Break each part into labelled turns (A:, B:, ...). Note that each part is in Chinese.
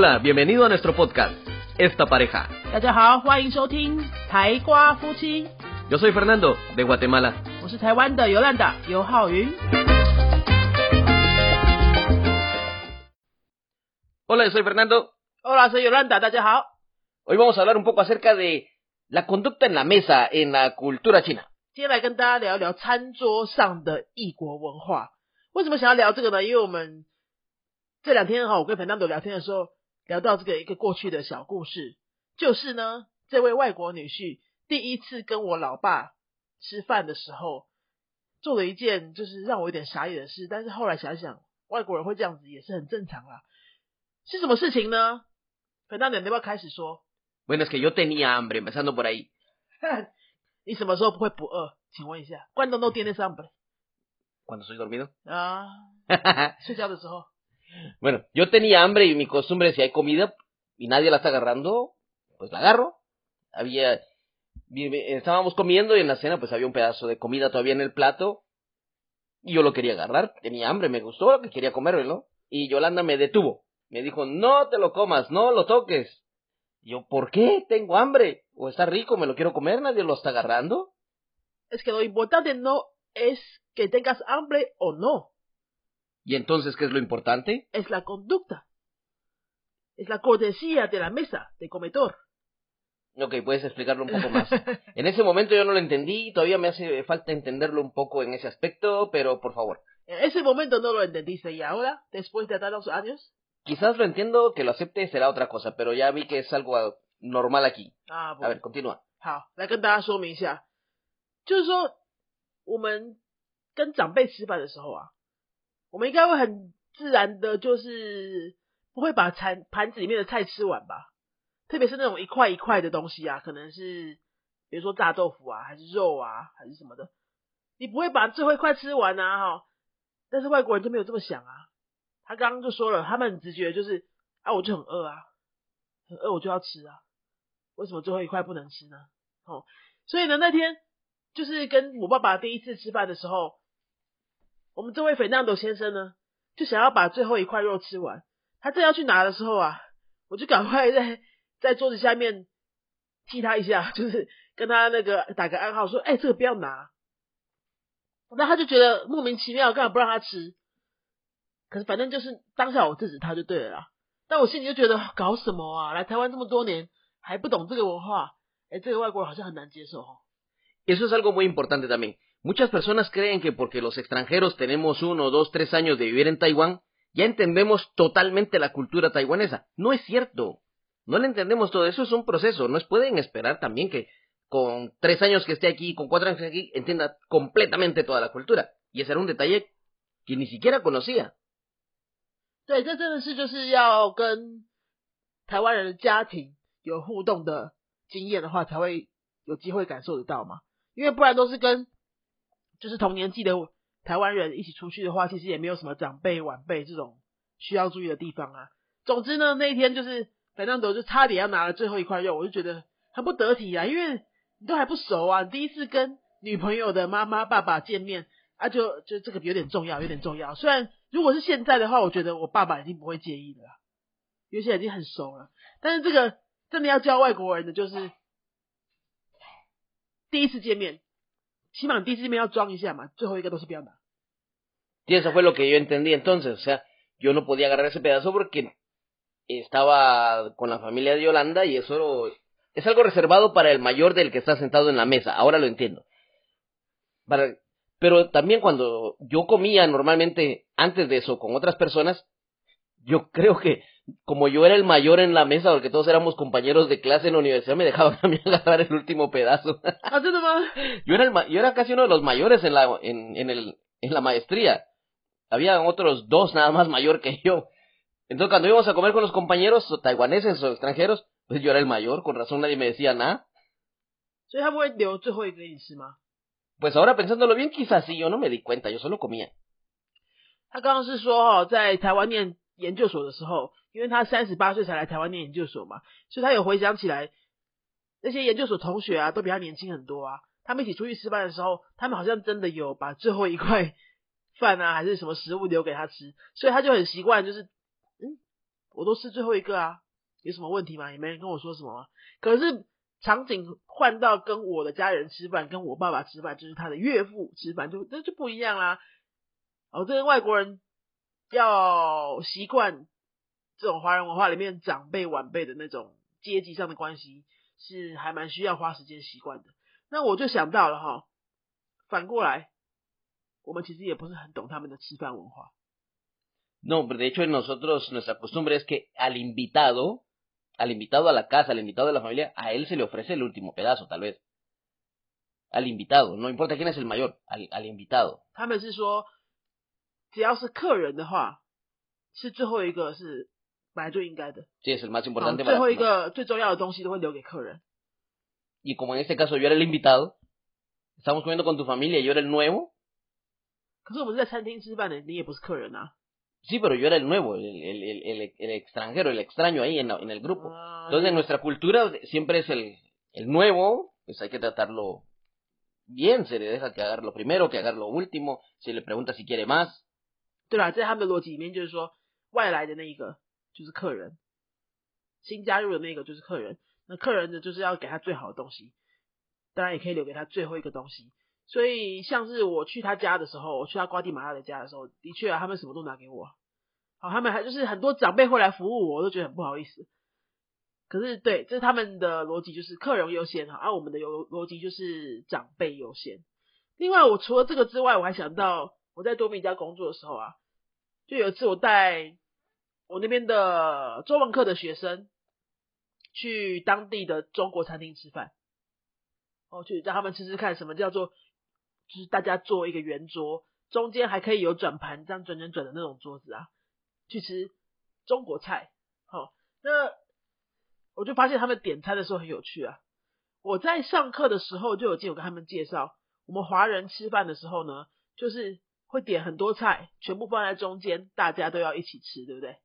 A: Hola, bienvenido a nuestro podcast, Esta Pareja.
B: 大家好，欢迎收听台瓜夫妻，
A: Yo soy Fernando, de Guatemala.
B: 我是台湾的尤兰达尤浩云。
A: Hola, yo soy Fernando.
B: Hola，soy 尤兰达，大家好。
A: Hoy vamos a hablar un poco acerca de la conducta en la mesa en la cultura china.
B: 今天来跟大家聊一聊餐桌上的异国文化。为什么想要聊这个呢？因为我们这两天哈，我跟 Fernando 聊天的时候， 聊到这个一个过去的小故事，就是呢，这位外国女婿第一次跟我老爸吃饭的时候，做了一件就是让我有点傻眼的事，但是后来想想，外国人会这样子也是很正常啦。是什么事情呢？Fernando，你要不要开始说
A: ？Bueno, es que yo tenía hambre, empezando por ahí.
B: 你什么时候不会不饿？请问一下，¿Cuándo no tienes
A: hambre？Cuando estoy dormido.
B: 啊，睡觉的时候。
A: Bueno, yo tenía hambre y mi costumbre es si hay comida y nadie la está agarrando, pues la agarro. Había, estábamos comiendo y en la cena pues había un pedazo de comida todavía en el plato y yo lo quería agarrar. Tenía hambre, me gustó lo que quería comérmelo. Y Yolanda me detuvo. Me dijo, no te lo comas, no lo toques. Yo, ¿por qué? Tengo hambre. O está rico, me lo quiero comer, nadie lo está agarrando.
B: Es que lo importante no es que tengas hambre o no,
A: ¿Y entonces qué es lo importante?
B: es la conducta. Es la cortesía de la mesa, de comedor.
A: Ok, puedes explicarlo un poco más. En ese momento yo no lo entendí, todavía me hace falta entenderlo un poco en ese aspecto, pero por favor.
B: En ese momento no lo entendiste y ahora, después de tantos años,
A: Quizás lo entiendo, que lo acepte será otra cosa, pero ya vi que es algo ah, normal aquí.
B: 啊，不
A: A ver, continúa.
B: 好，来跟大家说明一下，就是说我们跟长辈吃饭的时候啊， 我们应该会很自然的，就是不会把餐盘子里面的菜吃完吧，特别是那种一块一块的东西啊，可能是比如说炸豆腐啊，还是肉啊，还是什么的，你不会把最后一块吃完啊，哈。但是外国人就没有这么想啊，他刚刚就说了，他们很直觉就是啊，我就很饿啊，很饿我就要吃啊。为什么最后一块不能吃呢？哦，所以呢，那天就是跟我爸爸第一次吃饭的时候，我们这位斐纳多先生呢，就想要把最后一块肉吃完。他正要去拿的时候啊，我就赶快在在桌子下面踢他一下，就是跟他那个打个暗号说：“哎、这个不要拿。”那他就觉得莫名其妙，干嘛不让他吃？可是反正就是当下我制止他就对了啦。但我心里就觉得搞什么啊？来台湾这么多年还不懂这个文化，哎，这个外国人好像很难接受哦。
A: Eso es algo muy importante también. Muchas personas creen que porque los extranjeros tenemos uno, dos, tres años de vivir en Taiwán, ya entendemos totalmente la cultura taiwanesa. No es cierto. No le entendemos todo. Eso es un proceso. No pueden esperar también que con tres años que esté aquí, con cuatro años aquí, entienda completamente toda la cultura. Y ese era un detalle que ni siquiera conocía.
B: 对，这真的是就是要跟台湾人的家庭有互动的经验的话，才会有机会感受得到嘛。因为不然都是跟 就是同年纪的台湾人一起出去的话，其实也没有什么长辈晚辈这种需要注意的地方啊。总之呢，那一天就是反正都就差点要拿了最后一块肉，我就觉得很不得体啊，因为你都还不熟啊，第一次跟女朋友的妈妈爸爸见面啊就，就这个有点重要，有点重要。虽然如果是现在的话，我觉得我爸爸已经不会介意的啦，因为现在已经很熟了。但是这个真的要教外国人的，就是第一次见面，起码你第一次见面要装一下嘛，最后一个都是不要拿。
A: Y eso fue lo que yo entendí entonces. O sea, yo no podía agarrar ese pedazo porque estaba con la familia de Yolanda y eso es algo reservado para el mayor del que está sentado en la mesa. Ahora lo entiendo. Para, pero también cuando yo comía normalmente antes de eso con otras personas, yo creo que como yo era el mayor en la mesa, porque todos éramos compañeros de clase en la universidad, me dejaban a mí agarrar el último pedazo.
B: 啊，真的吗？
A: yo, era el, ma- yo era casi uno de los mayores en la, en, en, el, en la maestría. Había otros dos nada más mayor que yo. Entonces cuando íbamos a comer con los compañeros o taiwaneses o extranjeros, pues yo era el mayor, con razón nadie me decía nada.
B: 所以他不会留最后一个给你吃吗？
A: Pues ahora pensándolo bien, quizás sí, yo no me di cuenta, yo solo comía.
B: 他刚刚是说哦，在台湾念研究所的时候， 因为他三十八岁才来台湾念研究所嘛，所以他有回想起来，那些研究所同学啊，都比他年轻很多啊。他们一起出去吃饭的时候，他们好像真的有把最后一块饭啊，还是什么食物留给他吃，所以他就很习惯，就是嗯，我都吃最后一个啊，有什么问题吗？也没人跟我说什么啊。可是场景换到跟我的家人吃饭，跟我爸爸吃饭，就是他的岳父吃饭，就那就不一样啦。哦，这跟外国人要习惯这种华人文化里面长辈晚辈的那种阶级上的关系，是还蛮需要花时间习惯的。那我就想到了哈，反过来，我们其实也不是很懂他们的吃饭文化。
A: No, pero de hecho nosotros, nuestra costumbre es que al invitado, al invitado a la casa, al invitado de la familia, a él se le ofrece el último pedazo, tal vez. Al invitado, no importa quién es el mayor, al, al invitado.
B: 他们是说，只要是客人的话，是最后一个是本来就应该的。
A: Sí, es el más
B: 好
A: importante
B: 最
A: para
B: 后一个最重要的东西都会留给客人。
A: Y como en este caso yo era el invitado, estamos comiendo con tu familia y yo era el nuevo.
B: 可是我们是在餐厅吃饭的，你也不是客人啊。
A: Sí, pero yo era el nuevo, el, el, el, el- el extranjero, el extraño ahí en, la- en el grupo.
B: 啊
A: Entonces en nuestra cultura siempre es el, el nuevo, pues hay que tratarlo bien, se le deja que haga lo primero, que haga lo último, se le pregunta si quiere más.
B: 对啦，在他们的逻辑里面就是说，外来的那一个 就是客人，新加入的那个就是客人。那客人呢，就是要给他最好的东西，当然也可以留给他最后一个东西。所以像是我去他家的时候，我去他瓜地马拉的家的时候，的确啊，他们什么都拿给我。好，他们还就是很多长辈会来服务我，我都觉得很不好意思。可是对，这是他们的逻辑，就是客人优先哈，而、我们的逻逻辑就是长辈优先。另外，我除了这个之外，我还想到我在多米家工作的时候啊，就有一次我带我那边的中文课的学生去当地的中国餐厅吃饭，哦，去让他们吃吃看什么叫做，就是大家坐一个圆桌，中间还可以有转盘，这样转转转的那种桌子啊，去吃中国菜。好、哦，那我就发现他们点餐的时候很有趣啊。我在上课的时候就有见有跟他们介绍，我们华人吃饭的时候呢，就是会点很多菜，全部放在中间，大家都要一起吃，对不对？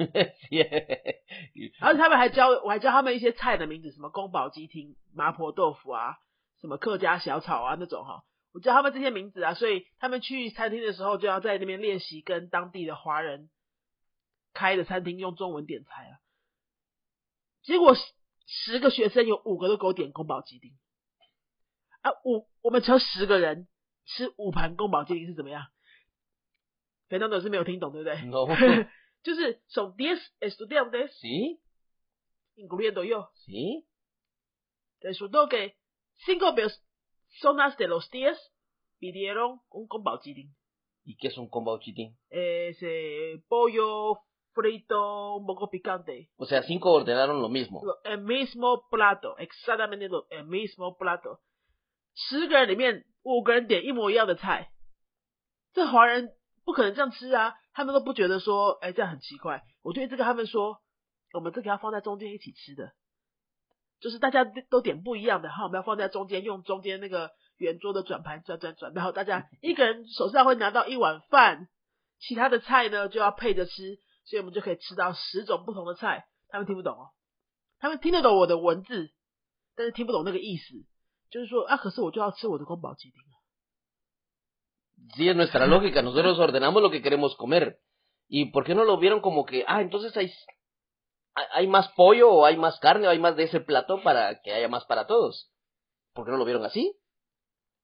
B: 而且他们还教我还教他们一些菜的名字，什么宫保鸡丁、麻婆豆腐啊，什么客家小炒啊那种哈，我教他们这些名字啊，所以他们去餐厅的时候就要在那边练习跟当地的华人开的餐厅用中文点菜啊。结果十个学生有五个都给我点宫保鸡丁啊，五我们只有十个人吃五盘宫保鸡丁是怎么样？肥东都是没有听懂，对不对？就是son diez estudiantes,
A: ¿Sí?
B: incluyendo yo.
A: ¿Sí?
B: Resultó que cinco personas de los diez pidieron un combautitín.
A: ¿Y qué es un combo chitín?
B: Ese pollo frito un poco picante.
A: O sea, cinco ordenaron lo mismo.
B: El mismo plato, exactamente lo, el mismo plato. 十个人里面五个人点一模一样的菜，这华人不可能这样吃啊！ 他们都不觉得说，哎、这样很奇怪。我对这个他们说，我们这个要放在中间一起吃的，就是大家都点不一样的，哈，我们要放在中间，用中间那个圆桌的转盘转转转，然后大家一个人手上会拿到一碗饭，其他的菜呢就要配着吃，所以我们就可以吃到十种不同的菜。他们听不懂哦，他们听得懂我的文字，但是听不懂那个意思，就是说啊，可是我就要吃我的宫保鸡丁。
A: Sí, es nuestra lógica. Nosotros ordenamos lo que queremos comer. ¿Y por qué no lo vieron como que, ah, entonces hay, hay más pollo o hay más carne o hay más de ese plato para que haya más para todos? ¿Por qué no lo vieron así?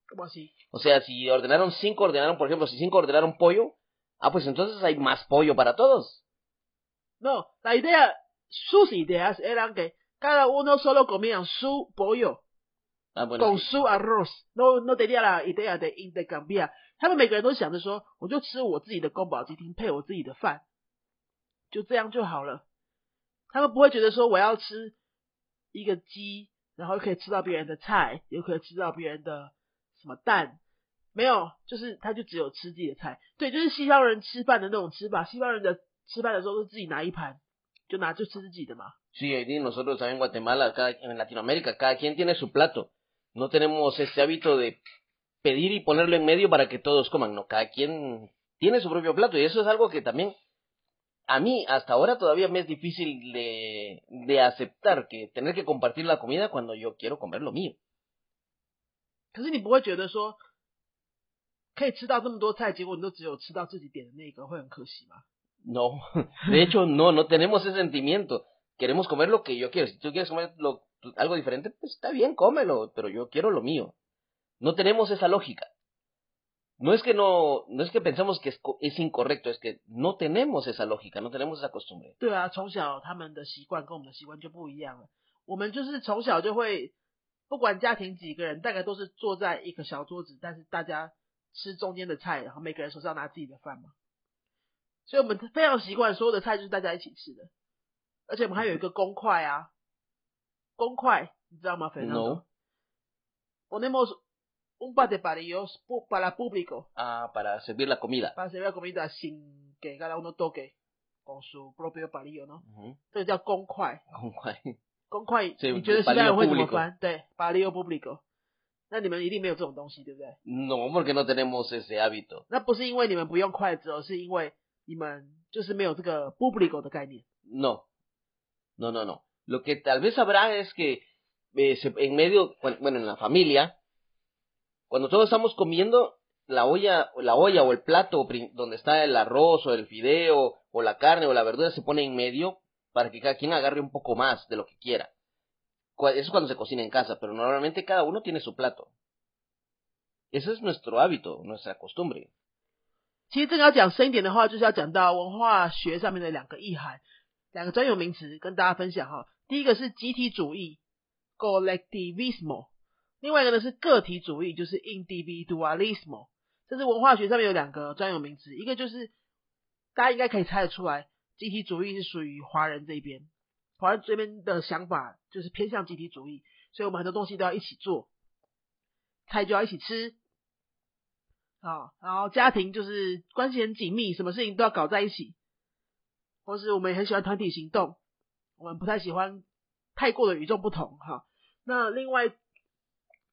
B: ¿Cómo así?
A: O sea, si ordenaron cinco, ordenaron, por ejemplo, si cinco ordenaron pollo, ah, pues entonces hay más pollo para todos.
B: No, la idea, sus ideas eran que cada uno solo comían su pollo
A: ah, bueno,
B: con
A: sí.
B: su arroz. No, no tenía la idea de intercambiar. 他们每个人都想着说，我就吃我自己的宫保鸡丁配我自己的饭，就这样就好了。他们不会觉得说我要吃一个鸡，然后可以吃到别人的菜，又可以吃到别人的什么蛋，没有，就是他就只有吃自己的菜。对，就是西方人吃饭的那种吃法。西方人的吃饭的时候都自己拿一盘，就拿就吃自己的嘛。
A: Sí, nosotros en Guatemala, cada, en Latinoamérica, cada quien tiene su plato. No tenemos ese hábito de pedir y ponerlo en medio para que todos coman. No, cada quien tiene su propio plato y eso es algo que también a mí hasta ahora todavía me es difícil de, de aceptar que tener que compartir la comida cuando yo quiero comer lo mío.
B: 可是你不会觉得说可以吃到这么多菜，结果你都只有吃到自己点的那个，会很可惜吗？
A: No, de hecho no, no tenemos ese sentimiento. Queremos comer lo que yo quiero. Si tú quieres comer lo, algo diferente, pues está bien, cómelo, pero yo quiero lo mío. No tenemos esa lógica. No es que no, no es que pensamos que es, es incorrecto, es que no tenemos esa lógica, no tenemos esa costumbre.
B: 对啊，从小他们的习惯跟我们的习惯就不一样了。我们就是从小就会，不管家庭几个人，大概都是坐在一个小桌子，但是大家吃中间的菜，然后每个人手上拿自己的饭嘛。所以我们非常习惯所有的菜就是大家一起吃的，而且我们还有一个公筷啊，公筷你知道吗？
A: No.
B: Ponemos un bate para ellos, para público.
A: Ah, para servir la comida.
B: Para servir la comida sin que cada uno toque con su propio palillo, ¿no? Uh -huh. 这个叫公筷。
A: 公筷。
B: 公筷，你觉得西班牙会怎么翻？对，palillo público。那你们一定没有这种东西，对不对？
A: No, porque no tenemos ese hábito.
B: 那不是因为你们不用筷子，而是因为你们就是没有这个 público 的概念。
A: No, no, no, no. Lo que tal vez habrá es que eh, en medio, bueno, en la familia, cuando todos estamos comiendo, la olla, la olla o el plato donde está el arroz o el fideo o la carne o la verdura se pone en medio para que cada quien agarre un poco más de lo que quiera. Eso es cuando se cocina en casa, pero normalmente cada uno tiene su plato. Ese es nuestro hábito, nuestra costumbre.
B: 其实这个要讲深一点的话，就是要讲到文化学上面的两个意涵，两个专有名词跟大家分享哈。 第一个是集体主义 （collectivism），另外一个呢是个体主义，就是 （individualism）。这是文化学上面有两个专有名词，一个就是大家应该可以猜得出来，集体主义是属于华人这边，华人这边的想法就是偏向集体主义，所以我们很多东西都要一起做，菜就要一起吃。啊，然后家庭就是关系很紧密，什么事情都要搞在一起，或是我们也很喜欢团体行动，我们不太喜欢太过的与众不同哈。那另外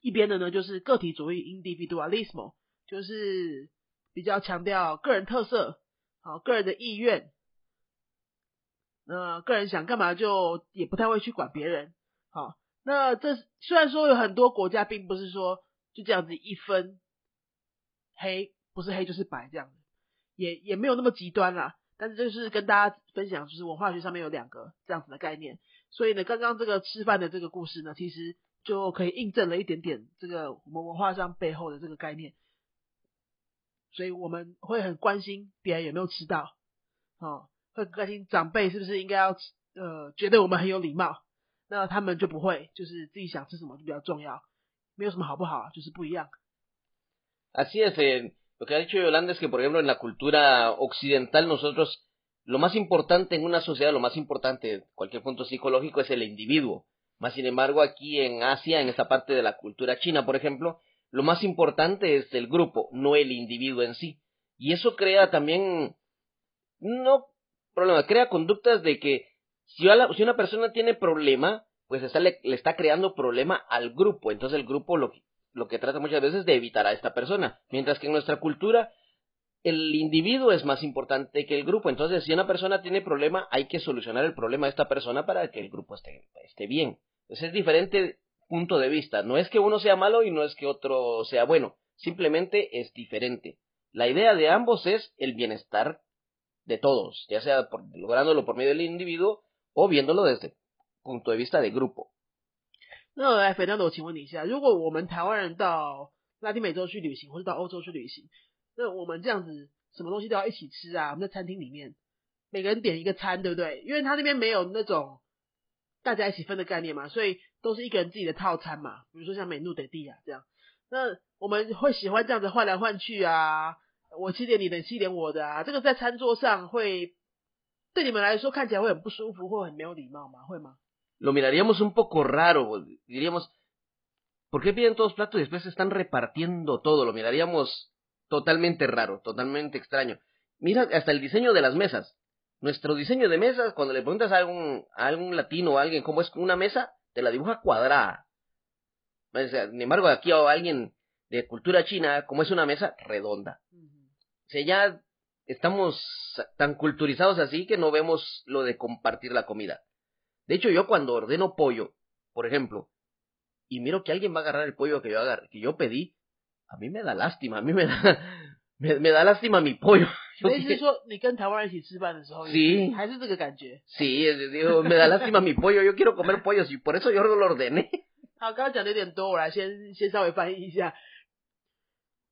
B: 一边的呢，就是个体主义 （individualism），就是比较强调个人特色，好个人的意愿，那个人想干嘛就也不太会去管别人。好，那这虽然说有很多国家并不是说就这样子一分。黑不是黑就是白这样，也也没有那么极端啦。但是就是跟大家分享，就是文化学上面有两个这样子的概念。所以呢，刚刚这个吃饭的这个故事呢，其实就可以印证了一点点这个我们文化上背后的这个概念。所以我们会很关心别人有没有吃到，哦，会关心长辈是不是应该要呃觉得我们很有礼貌，那他们就不会，就是自己想吃什么就比较重要，没有什么好不好，就是不一样。
A: 啊，谢谢 lo que ha dicho Yolanda es que, por ejemplo, en la cultura occidental nosotros, lo más importante en una sociedad, lo más importante, cualquier punto psicológico, es el individuo. Más sin embargo, aquí en Asia, en esta parte de la cultura china, por ejemplo, lo más importante es el grupo, no el individuo en sí. Y eso crea también, no problema, crea conductas de que si, una persona tiene problema, pues está, le, le, está creando problema al grupo. Entonces el grupo lo, lo que trata muchas veces de evitar a esta persona. Mientras que en nuestra cultura el individuo es más importante que el grupo. Entonces, si una persona tiene problema, hay que solucionar el problema de esta persona para que el grupo esté, bien. Entonces es diferente punto de vista. No es que uno sea malo y no es que otro sea bueno. Simplemente es diferente. La idea de ambos es el bienestar de todos, ya sea por, lográndolo por medio del individuo o viéndolo desde punto de vista de grupo.
B: 那来，肥牛，我请问你一下，如果我们台湾人到拉丁美洲去旅行，或者到欧洲去旅行，那我们这样子什么东西都要一起吃啊？我们在餐厅里面，每个人点一个餐，对不对？因为他那边没有那种大家一起分的概念嘛，所以都是一个人自己的套餐嘛。比如说像美怒得地啊这样，那我们会喜欢这样子换来换去啊，我吃点你的，吃点我的啊。这个在餐桌上会对你们来说看起来会很不舒服，或很没有礼貌吗？会吗
A: ？lo miraríamos un poco raro, diríamos, ¿por qué piden todos platos y después están repartiendo todo? Lo miraríamos totalmente raro, totalmente extraño. Mira, hasta el diseño de las mesas. Nuestro diseño de mesas, cuando le preguntas a algún, a algún latino o a alguien cómo es una mesa, te la dibuja cuadrada. sin embargo, aquí a alguien de cultura china, ¿cómo es una mesa? Redonda. O sea, ya estamos tan culturizados así que no vemos lo de compartir la comida. De hecho, yo cuando ordeno pollo, por ejemplo, y miro que alguien va a agarrar el pollo que yo, agar que yo pedí, a mí me da lástima, a mí me da, me, da lástima mi pollo. Yo
B: 意思是
A: dije,
B: 说，你跟台湾人一起吃饭的时候，
A: Sí
B: 还是这个感觉。
A: sí, digo, me da lástima mi pollo, yo quiero comer pollo, y por eso yo lo ordené.
B: 好，刚刚讲的有点多，我来先先稍微翻译一下。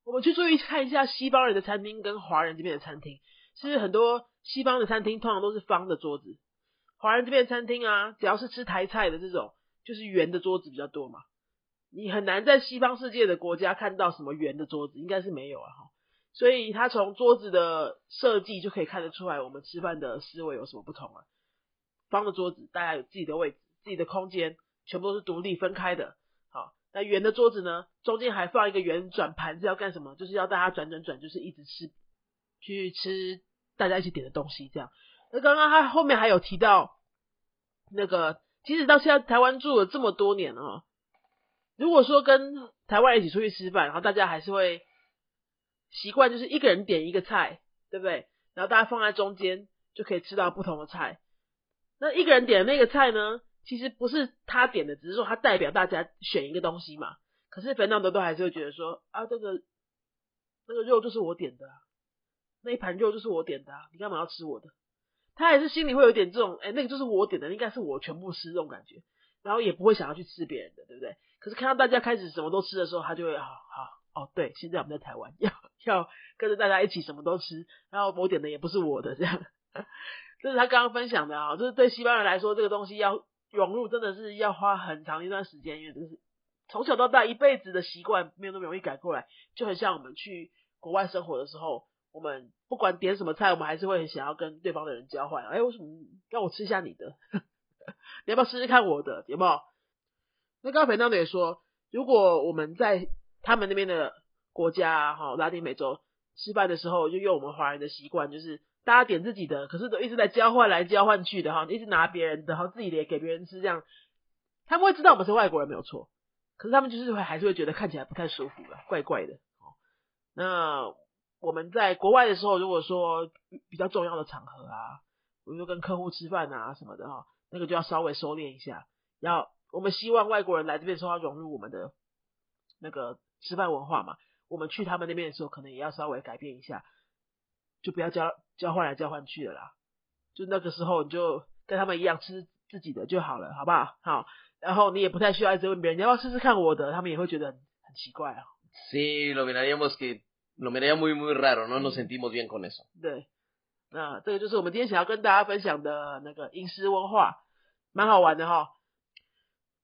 B: 我们去注意看一下西方人的餐厅跟华人这边的餐厅，是很多西方的餐厅通常都是方的桌子， 华人这边餐厅啊，只要是吃台菜的这种，就是圆的桌子比较多嘛。你很难在西方世界的国家看到什么圆的桌子，应该是没有啊哈。所以他从桌子的设计就可以看得出来，我们吃饭的思维有什么不同啊。方的桌子，大家有自己的位置、自己的空间，全部都是独立分开的。好，那圆的桌子呢，中间还放一个圆转盘子，要干什么？就是要大家转转转，就是一直吃，去吃大家一起点的东西这样。那刚刚他后面还有提到，那个即使到现在台湾住了这么多年了哦，如果说跟台湾一起出去吃饭，然后大家还是会习惯就是一个人点一个菜，对不对？然后大家放在中间就可以吃到不同的菜。那一个人点的那个菜呢，其实不是他点的，只是说他代表大家选一个东西嘛。可是芬纳德都还是会觉得说啊，这个那个肉就是我点的、那一盘肉就是我点的、你干嘛要吃我的？他还是心里会有点这种，哎、那个就是我点的，应该是我全部吃这种感觉，然后也不会想要去吃别人的，对不对？可是看到大家开始什么都吃的时候，他就会好好哦，对，现在我们在台湾，要要跟着大家一起什么都吃，然后我点的也不是我的这样。这是他刚刚分享的啊，就是对西方人来说，这个东西要融入真的是要花很长一段时间，因为就是从小到大一辈子的习惯，没有那么容易改过来，就很像我们去国外生活的时候，我们不管点什么菜，我们还是会很想要跟对方的人交换。哎，为什么让我吃一下你的？你要不要试试看我的？有没有？那刚刚裴当也说，如果我们在他们那边的国家哈、拉丁美洲吃饭的时候，就用我们华人的习惯，就是大家点自己的，可是都一直在交换来交换去的哈，一直拿别人的，然后自己的也给别人吃，这样他们会知道我们是外国人没有错，可是他们就是会还是会觉得看起来不太舒服了，怪怪的哦。那我们在国外的时候，如果说比较重要的场合啊，比如说跟客户吃饭啊什么的哈，那个就要稍微收敛一下。要我们希望外国人来这边的时候要融入我们的那个吃饭文化嘛，我们去他们那边的时候，可能也要稍微改变一下，就不要交交换来交换去的啦。就那个时候你就跟他们一样吃自己的就好了，好不好？好，然后你也不太需要一直问别人，你要不要试试看我的，他们也会觉得很很奇怪啊。
A: Sí, lo miraríamos que, lo miraría muy, muy raro, no nos sentimos bien con eso.
B: 对，那这个就是我们今天想要跟大家分享的那个饮食文化，蛮好玩的哈。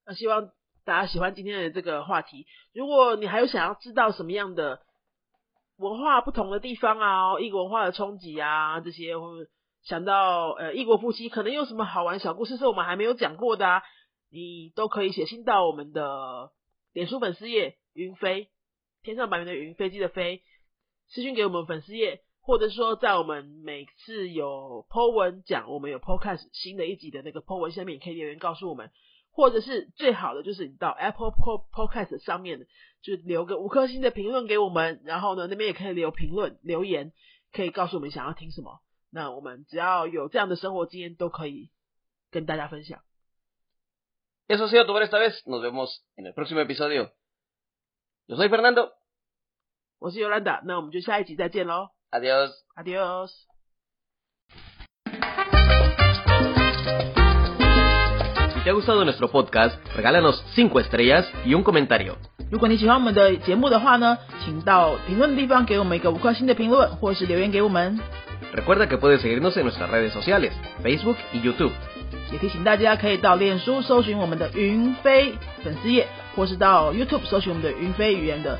B: 那希望大家喜欢今天的这个话题。如果你还有想要知道什么样的文化不同的地方啊，异国文化的冲击啊这些，或想到呃异国夫妻可能有什么好玩小故事是我们还没有讲过的啊，你都可以写信到我们的脸书粉丝页云飞，天上白云的云，飞机的飞，私讯给我们粉丝页，或者说在我们每次有 po 文讲我们有 podcast 新的一集的那个 po 文下面，可以留言告诉我们，或者是最好的就是你到 Apple Po Podcast 上面就留个五颗星的评论给我们，然后呢那边也可以留评论留言，可以告诉我们想要听什么，那我们只要有这样的生活经验都可以跟大家分享。
A: Eso ha sido todo por esta vez. Nos vemos en el próximo episodio. Yo soy Fernando.
B: 我是尤兰达，那我们就下一集再见喽，Adios，Adios。
A: Si te ha gustado nuestro podcast, regálanos 5 estrellas y un comentario.
B: 如果你喜欢我们的节目的话呢，请到评论的地方给我们一个五颗星的评论，或是留言给我们。
A: Recuerda que puedes seguirnos en nuestras redes sociales, Facebook y YouTube.
B: 也提醒大家可以到脸书搜寻我们的云飞粉丝页，或是到 YouTube 搜寻我们的云飞语言的